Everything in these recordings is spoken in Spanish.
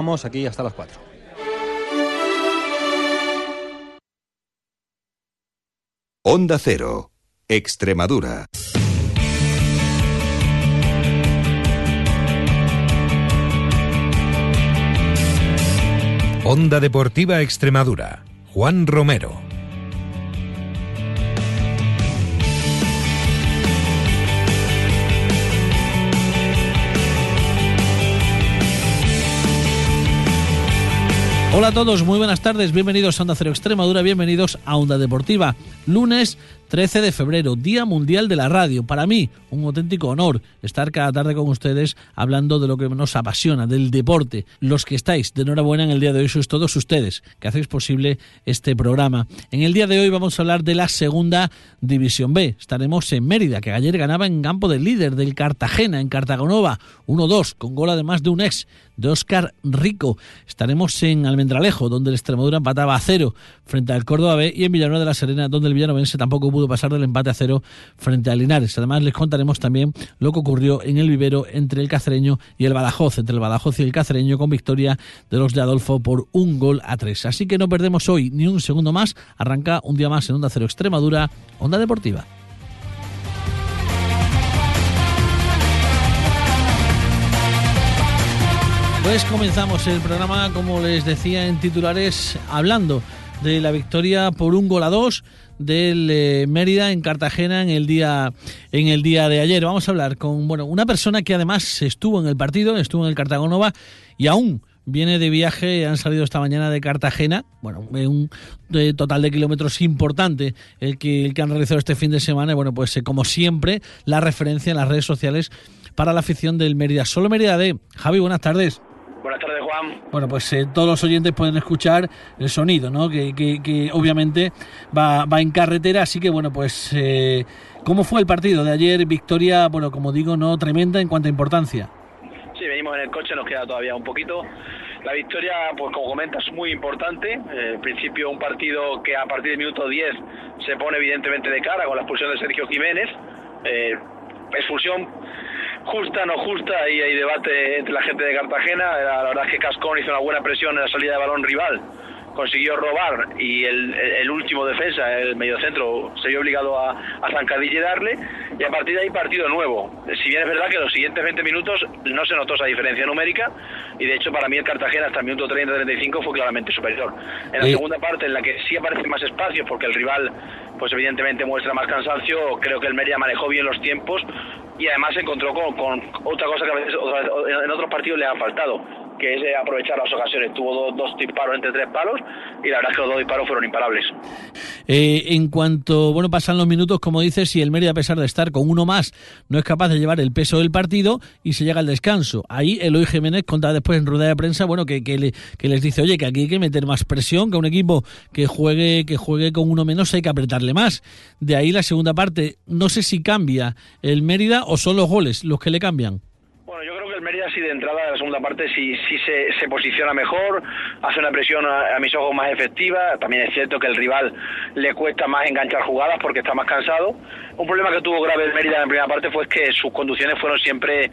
Vamos aquí hasta las 4. Onda Cero, Extremadura. Onda Deportiva Extremadura. Juan Romero. Hola a todos, muy buenas tardes, bienvenidos a Onda Cero Extremadura, bienvenidos a Onda Deportiva. Lunes 13 de febrero, Día Mundial de la Radio. Para mí, un auténtico honor estar cada tarde con ustedes hablando de lo que nos apasiona, del deporte. Los que estáis de enhorabuena en el día de hoy sois todos ustedes que hacéis posible este programa. En el día de hoy vamos a hablar de la segunda División B. Estaremos en Mérida, que ayer ganaba en campo del líder del Cartagena, en Cartagonova, 1-2, con gol además de un ex de Óscar Rico. Estaremos en Almendralejo, donde el Extremadura empataba a cero frente al Córdoba B, y en Villanueva de la Serena, donde el villanovense tampoco pasar del empate a cero frente a Linares. Además, les contaremos también lo que ocurrió en el vivero entre el cacereño y el Badajoz, entre el Badajoz y el cacereño, con victoria de los de Adolfo por un gol a tres. Así que no perdemos hoy ni un segundo más. Arranca un día más en Onda Cero Extremadura, Onda Deportiva. Pues comenzamos el programa, como les decía en titulares, hablando de la victoria por un gol a dos del eh, Mérida en Cartagena en el día en el día de ayer. Vamos a hablar con bueno una persona que además estuvo en el partido, estuvo en el Cartagonova y aún viene de viaje, han salido esta mañana de Cartagena, bueno, un total de kilómetros importante el que, el que han realizado este fin de semana, y bueno, pues eh, como siempre, la referencia en las redes sociales para la afición del Mérida. Solo Mérida de Javi, buenas tardes. Bueno, pues eh, todos los oyentes pueden escuchar el sonido, ¿no? Que, que, obviamente va, va, en carretera, así que bueno, pues eh, ¿cómo fue el partido de ayer? Victoria, bueno, como digo, no tremenda en cuanto a importancia. Sí, venimos en el coche, nos queda todavía un poquito. La victoria, pues como comentas, es muy importante. Eh, en principio, un partido que a partir del minuto 10 se pone evidentemente de cara con la expulsión de Sergio Jiménez. Eh, expulsión justa, no justa, ahí hay debate entre la gente de Cartagena. La verdad es que Cascón hizo una buena presión en la salida de balón rival, consiguió robar y el, último defensa, el mediocentro, se vio obligado a, a zancadilla y darle. Y a partir de ahí partido nuevo. Si bien es verdad que los siguientes 20 minutos no se notó esa diferencia numérica y de hecho para mí el Cartagena hasta el minuto 30-35 fue claramente superior. En la segunda parte, en la que sí aparecen más espacios porque el rival pues evidentemente muestra más cansancio, creo que el Mérida manejó bien los tiempos y además se encontró con, con otra cosa que a veces en otros partidos le ha faltado, que es aprovechar las ocasiones. Tuvo dos, disparos entre tres palos y la verdad es que los dos disparos fueron imparables. Eh, en cuanto, bueno, pasan los minutos, como dices, si el Mérida, a pesar de estar con uno más, no es capaz de llevar el peso del partido y se llega al descanso. Ahí Eloy Jiménez contaba después en rueda de prensa, bueno, que, que, le, que les dice, oye, que aquí hay que meter más presión, que un equipo que juegue, que juegue con uno menos hay que apretarle más. De ahí la segunda parte, no sé si cambia el Mérida o son los goles los que le cambian. Sí de entrada de la segunda parte sí, sí se, se posiciona mejor, hace una presión a, mis ojos más efectiva, también es cierto que el rival le cuesta más enganchar jugadas porque está más cansado. Un problema que tuvo grave el Mérida en primera parte fue que sus conducciones fueron siempre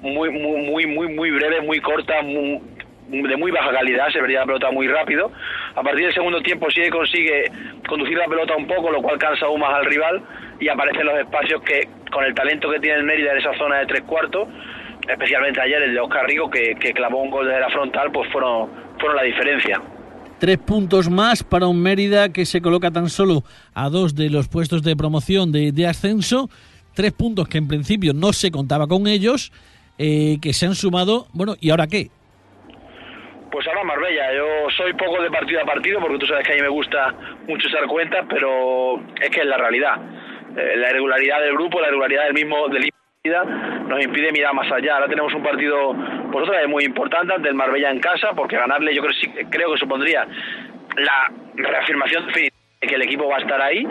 muy muy muy muy, muy breves, muy cortas, de muy baja calidad, se vería la pelota muy rápido. A partir del segundo tiempo sí consigue conducir la pelota un poco, lo cual cansa aún más al rival y aparecen los espacios que con el talento que tiene el Mérida en esa zona de tres cuartos, especialmente ayer el de Oscar Rigo que, clavó un gol desde la frontal, pues fueron, fueron la diferencia. Tres puntos más para un Mérida que se coloca tan solo a dos de los puestos de promoción de, de ascenso. Tres puntos que en principio no se contaba con ellos, eh, que se han sumado. Bueno, ¿y ahora qué? Pues ahora Marbella, yo soy poco de partido a partido porque tú sabes que a mí me gusta mucho usar cuentas, pero es que es la realidad. Eh, la irregularidad del grupo, la irregularidad del mismo del nos impide mirar más allá. Ahora tenemos un partido, por otra vez, muy importante ante el Marbella en casa, porque ganarle yo creo, creo que supondría la reafirmación de que el equipo va a estar ahí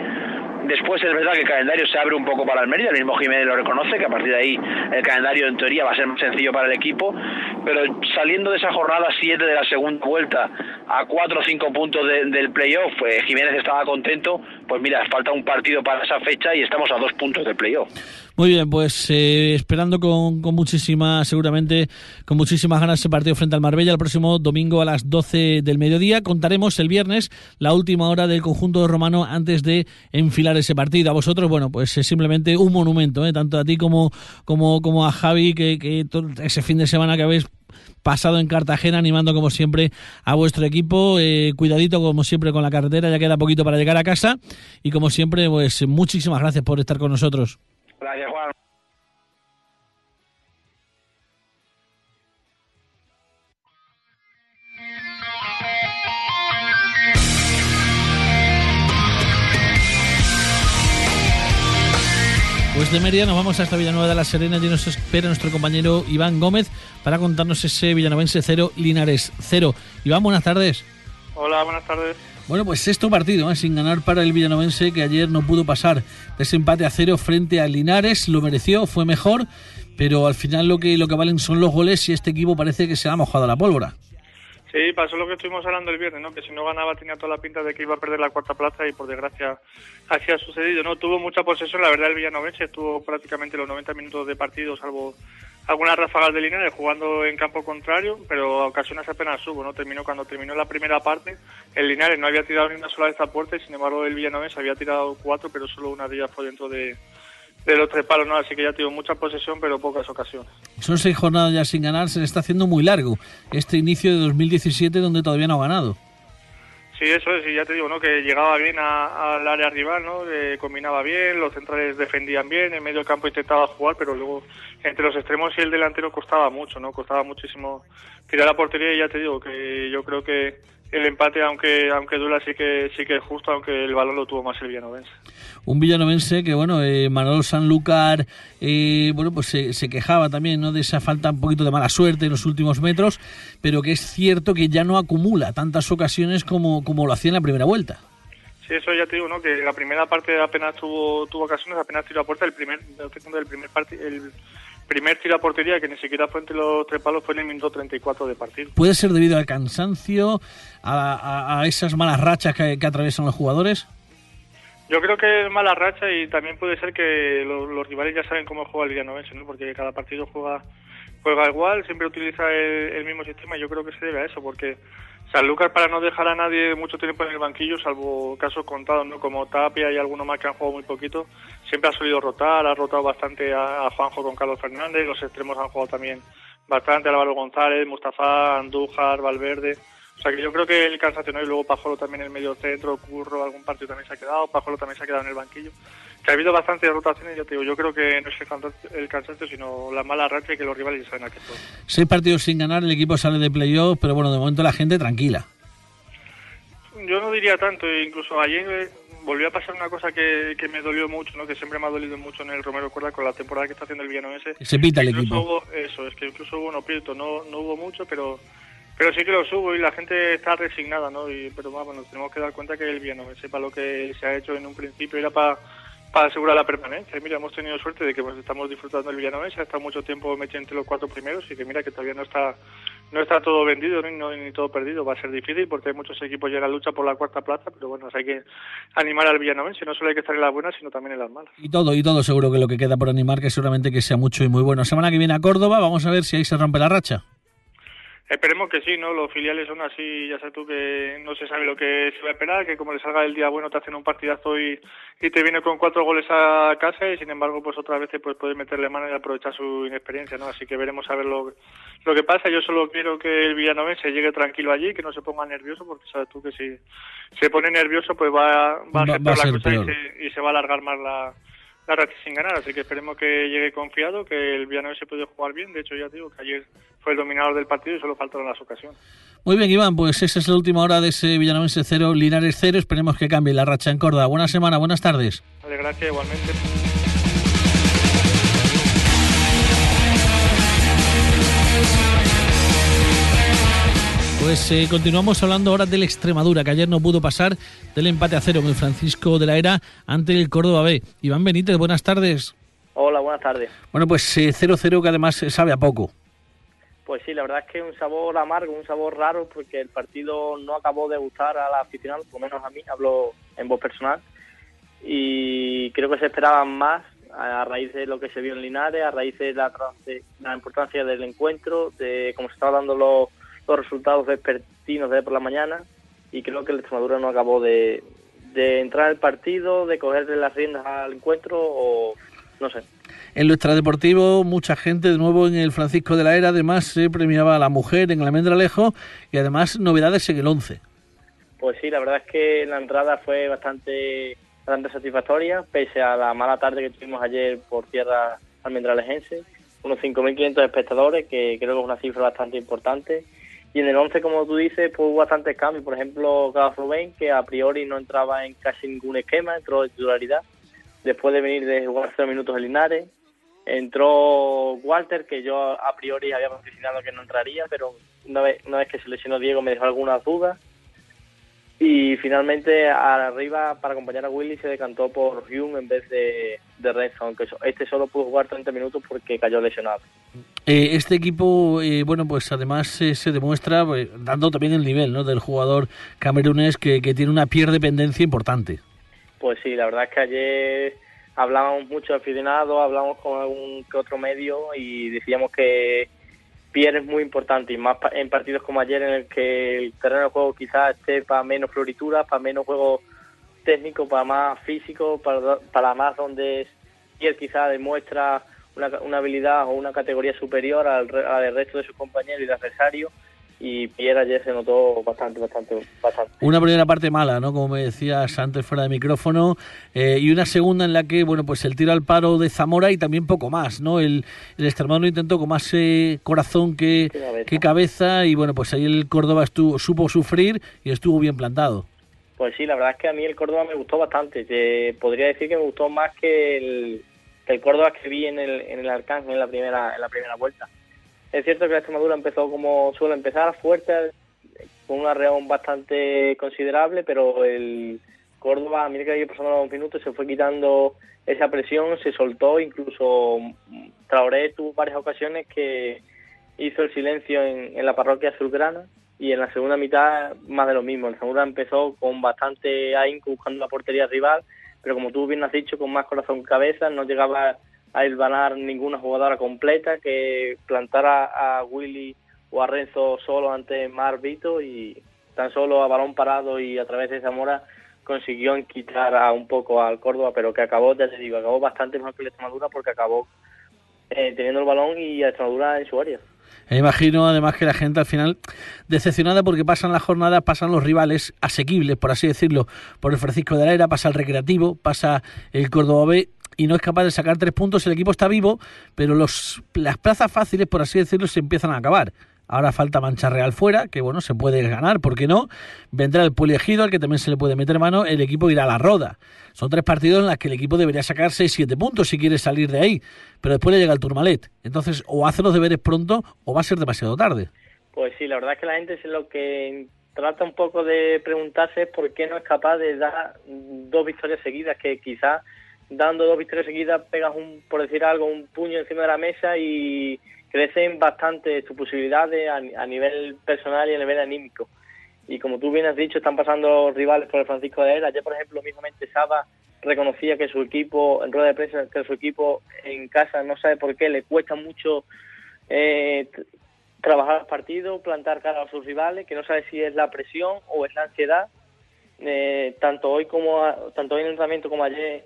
Después es verdad que el calendario se abre un poco para el Mérida, el mismo Jiménez lo reconoce, que a partir de ahí el calendario en teoría va a ser más sencillo para el equipo, pero saliendo de esa jornada 7 de la segunda vuelta a 4 o 5 puntos del playoff, pues Jiménez estaba contento pues mira, falta un partido para esa fecha y estamos a dos puntos de playoff. Muy bien, pues eh, esperando con, con muchísimas, seguramente con muchísimas ganas ese partido frente al Marbella el próximo domingo a las 12 del mediodía. Contaremos el viernes la última hora del conjunto romano antes de enfilar ese partido. A vosotros, bueno, pues es simplemente un monumento, ¿eh? tanto a ti como, como, como a Javi, que, que ese fin de semana que habéis pasado en Cartagena, animando como siempre a vuestro equipo. Eh, cuidadito como siempre con la carretera, ya queda poquito para llegar a casa. Y como siempre, pues muchísimas gracias por estar con nosotros. Gracias, Juan. Pues de Mérida nos vamos hasta Villanueva de la Serena y nos espera nuestro compañero Iván Gómez para contarnos ese villanovense 0, Linares 0. Iván, buenas tardes. Hola, buenas tardes. Bueno, pues sexto partido, ¿eh? sin ganar para el villanovense que ayer no pudo pasar de ese empate a cero frente a Linares, lo mereció, fue mejor, pero al final lo que, lo que valen son los goles y este equipo parece que se ha mojado la pólvora. Sí, pasó lo que estuvimos hablando el viernes, ¿no? Que si no ganaba tenía toda la pinta de que iba a perder la cuarta plaza y por desgracia así ha sucedido, ¿no? Tuvo mucha posesión, la verdad el Villanovense estuvo prácticamente los 90 minutos de partido, salvo algunas ráfagas de línea jugando en campo contrario, pero a ocasiones apenas subo, ¿no? Terminó cuando terminó la primera parte, el Linares no había tirado ni una sola de estas puertas, sin embargo el Villanovense había tirado cuatro, pero solo una de ellas fue dentro de, de los tres palos, ¿no? Así que ya tengo mucha posesión, pero pocas ocasiones. Son seis jornadas ya sin ganar, se le está haciendo muy largo este inicio de 2017 donde todavía no ha ganado. Sí, eso es, y ya te digo, ¿no? Que llegaba bien al área rival, ¿no? combinaba bien, los centrales defendían bien, en medio del campo intentaba jugar, pero luego entre los extremos y el delantero costaba mucho, ¿no? Costaba muchísimo tirar la portería y ya te digo que yo creo que el empate, aunque aunque dura, sí que sí que es justo, aunque el balón lo tuvo más el villanovense. Un villanovense que, bueno, eh, Manolo Sanlúcar, eh, bueno, pues se, quejaba también, ¿no? De esa falta un poquito de mala suerte en los últimos metros, pero que es cierto que ya no acumula tantas ocasiones como, como lo hacía en la primera vuelta. Sí, eso ya te digo, ¿no? Que la primera parte apenas tuvo, tuvo ocasiones, apenas tiró a puerta, el primer, el primer partido, el primer tiro a portería, que ni siquiera fue entre los tres palos, fue en el minuto 34 de partido. ¿Puede ser debido al cansancio, a, esas malas rachas que, atraviesan los jugadores? Yo creo que es mala racha y también puede ser que los, rivales ya saben cómo juega el Villanovense, ¿no? Porque cada partido juega juega igual, siempre utiliza el, el mismo sistema y yo creo que se debe a eso, porque Sanlúcar para no dejar a nadie mucho tiempo en el banquillo, salvo casos contados, ¿no? Como Tapia y algunos más que han jugado muy poquito, siempre ha solido rotar, ha rotado bastante a, Juanjo con Carlos Fernández, los extremos han jugado también bastante, Álvaro González, Mustafa, Andújar, Valverde. O sea que yo creo que el cansancio, ¿no? Y luego Pajolo también en el medio centro, Curro, algún partido también se ha quedado, Pajolo también se ha quedado en el banquillo. Que ha habido bastantes rotaciones, yo te digo, yo creo que no es el cansancio, sino la mala racha y que los rivales ya saben a qué son. Seis partidos sin ganar, el equipo sale de playoff, pero bueno, de momento la gente tranquila. Yo no diría tanto, incluso ayer eh, volvió a pasar una cosa que, que me dolió mucho, ¿no? que siempre me ha dolido mucho en el Romero Cuerda con la temporada que está haciendo el Villanovense. Se pita el equipo. Hubo, eso, es que incluso hubo un opieto, no, no hubo mucho, pero pero sí que lo subo y la gente está resignada, ¿no? Y, pero bueno, tenemos que dar cuenta que el bien, sepa lo que se ha hecho en un principio era para para asegurar la permanencia. mira, hemos tenido suerte de que pues, estamos disfrutando el Villanovense, ha estado mucho tiempo metido entre los cuatro primeros y que mira que todavía no está no está todo vendido ni, no, ni todo perdido. Va a ser difícil porque hay muchos equipos llegan a lucha por la cuarta plaza, pero bueno, hay que animar al Villanovense. No solo hay que estar en las buenas, sino también en las malas. Y todo, y todo seguro que lo que queda por animar, que seguramente que sea mucho y muy bueno. Semana que viene a Córdoba, vamos a ver si ahí se rompe la racha. Esperemos que sí, ¿no? Los filiales son así, ya sabes tú que no se sabe lo que se va a esperar, que como le salga el día bueno te hacen un partidazo y, y te viene con cuatro goles a casa y sin embargo pues otras veces pues puede meterle mano y aprovechar su inexperiencia, ¿no? Así que veremos a ver lo, lo que pasa. Yo solo quiero que el Villanovense llegue tranquilo allí, que no se ponga nervioso porque sabes tú que si se pone nervioso pues va, va a ser la cosa y se, y se va a alargar más la la sin ganar, así que esperemos que llegue confiado, que el Villanueva se puede jugar bien. De hecho, ya digo que ayer fue el dominador del partido y solo faltaron las ocasiones. Muy bien, Iván, pues esa es la última hora de ese Villanovense 0, Linares 0. Esperemos que cambie la racha en Córdoba. Buena semana, buenas tardes. Vale, gracias, igualmente. Pues eh, continuamos hablando ahora del Extremadura, que ayer no pudo pasar del empate a cero con el Francisco de la Era ante el Córdoba B. Iván Benítez, buenas tardes. Hola, buenas tardes. Bueno, pues 0-0 eh, que además sabe a poco. Pues sí, la verdad es que un sabor amargo, un sabor raro, porque el partido no acabó de gustar a la aficionada, por lo menos a mí, hablo en voz personal. y creo que se esperaban más a raíz de lo que se vio en Linares, a raíz de la, de la importancia del encuentro, de cómo se estaban dando los, los resultados vespertinos de por la mañana y creo que el Extremadura no acabó de, de entrar al partido, de cogerle las riendas al encuentro o no sé. En lo extradeportivo, mucha gente de nuevo en el Francisco de la Era, además se premiaba a la mujer en el Almendralejo y además novedades en el 11. Pues sí, la verdad es que la entrada fue bastante, bastante satisfactoria, pese a la mala tarde que tuvimos ayer por tierra almendralejense, unos 5.500 espectadores, que creo que es una cifra bastante importante. Y en el 11, como tú dices, pues hubo bastantes cambios. Por ejemplo, Carlos Rubén, que a priori no entraba en casi ningún esquema, entró de titularidad, después de venir de jugar cero minutos en Linares. Entró Walter, que yo a priori había vaticinado que no entraría, pero una vez, una vez que se lesionó Diego me dejó algunas dudas. Y finalmente arriba, para acompañar a Willy, se decantó por Hume en vez de, de Renzo, aunque este solo pudo jugar 30 minutos porque cayó lesionado. Eh, este equipo, eh, bueno, pues además eh, se demuestra pues, dando también el nivel ¿no? del jugador camerunés que, que tiene una pierdependencia importante. Pues sí, la verdad es que ayer hablábamos mucho aficionados, hablamos con algún que otro medio y decíamos que Pierre es muy importante y más en partidos como ayer en el que el terreno de juego quizás esté para menos floritura, para menos juego técnico, para más físico, para, para más donde Pierre quizás demuestra una, una habilidad o una categoría superior al, al resto de sus compañeros y de adversarios y Pierre ayer se notó bastante, bastante, bastante. Una primera parte mala, ¿no? Como me decías antes fuera de micrófono, eh, y una segunda en la que, bueno, pues el tiro al paro de Zamora y también poco más, ¿no? El, el Extremadura intentó con más eh, corazón que, cabeza. que cabeza y, bueno, pues ahí el Córdoba estuvo, supo sufrir y estuvo bien plantado. Pues sí, la verdad es que a mí el Córdoba me gustó bastante. Te podría decir que me gustó más que el, que el Córdoba que vi en el, en el Arcángel en la primera, en la primera vuelta. Es cierto que la Extremadura empezó como suele empezar, fuerte, con un arreón bastante considerable, pero el Córdoba, a medida que pasando los minutos, se fue quitando esa presión, se soltó, incluso Traoré tuvo varias ocasiones que hizo el silencio en, la parroquia azulgrana y en la segunda mitad más de lo mismo. El Extremadura empezó con bastante ahínco buscando la portería rival, pero como tú bien has dicho, con más corazón que cabeza, no llegaba a hilvanar ninguna jugadora completa que plantara a Willy o a Renzo solo ante Mar Vito y tan solo a balón parado y a través de Zamora consiguió quitar a un poco al Córdoba, pero que acabó, ya te digo, acabó bastante mejor que la Extremadura porque acabó eh, teniendo el balón y a Extremadura en su área. Me imagino además que la gente al final decepcionada porque pasan las jornadas, pasan los rivales asequibles, por así decirlo, por el Francisco de la Era, pasa el Recreativo, pasa el Córdoba B y no es capaz de sacar tres puntos. El equipo está vivo, pero los, las plazas fáciles, por así decirlo, se empiezan a acabar. Ahora falta Mancha Real fuera, que bueno, se puede ganar, ¿por qué no? Vendrá el Poliegido, al que también se le puede meter mano, el equipo irá a la roda. Son tres partidos en los que el equipo debería sacar 6-7 puntos si quiere salir de ahí, pero después le llega el Turmalet. Entonces, o hace los deberes pronto o va a ser demasiado tarde. Pues sí, la verdad es que la gente es lo que trata un poco de preguntarse es por qué no es capaz de dar dos victorias seguidas, que quizás dando dos victorias seguidas pegas, un, por decir algo, un puño encima de la mesa y crecen bastante tus posibilidades a, a, nivel personal y a nivel anímico. Y como tú bien has dicho, están pasando rivales por el Francisco de Era. Ayer, por ejemplo, mismamente Saba reconocía que su equipo, en rueda de prensa, que su equipo en casa no sabe por qué, le cuesta mucho eh, trabajar los partidos, plantar cara a sus rivales, que no sabe si es la presión o es la ansiedad. Eh, tanto hoy como tanto hoy en el entrenamiento como ayer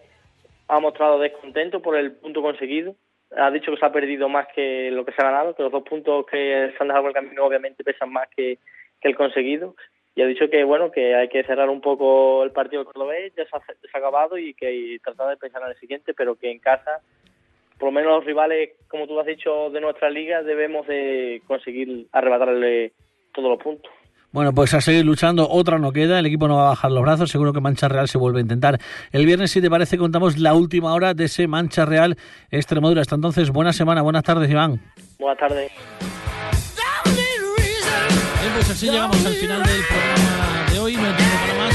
ha mostrado descontento por el punto conseguido ha dicho que se ha perdido más que lo que se ha ganado, que los dos puntos que se han dejado por el camino obviamente pesan más que, el conseguido. Y ha dicho que bueno que hay que cerrar un poco el partido cordobés, ya se ha, se acabado y que y tratar de pensar en el siguiente, pero que en casa, por lo menos los rivales, como tú has dicho, de nuestra liga, debemos de conseguir arrebatarle todos los puntos. Bueno, pues a seguir luchando, otra no queda, el equipo no va a bajar los brazos, seguro que Mancha Real se vuelve a intentar. El viernes, si te parece, contamos la última hora de ese Mancha Real Extremadura. Hasta entonces, buena semana, buenas tardes, Iván. Buenas tardes. Bien, pues así llegamos al final del programa de hoy, no hay tiempo para más.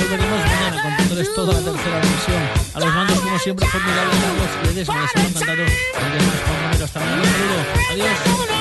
Volveremos mañana contándoles toda la tercera división. A los mandos, como siempre, formidables Carlos Ledesma, les ha encantado. Y demás, Juan Romero, hasta mañana, un saludo. Adiós.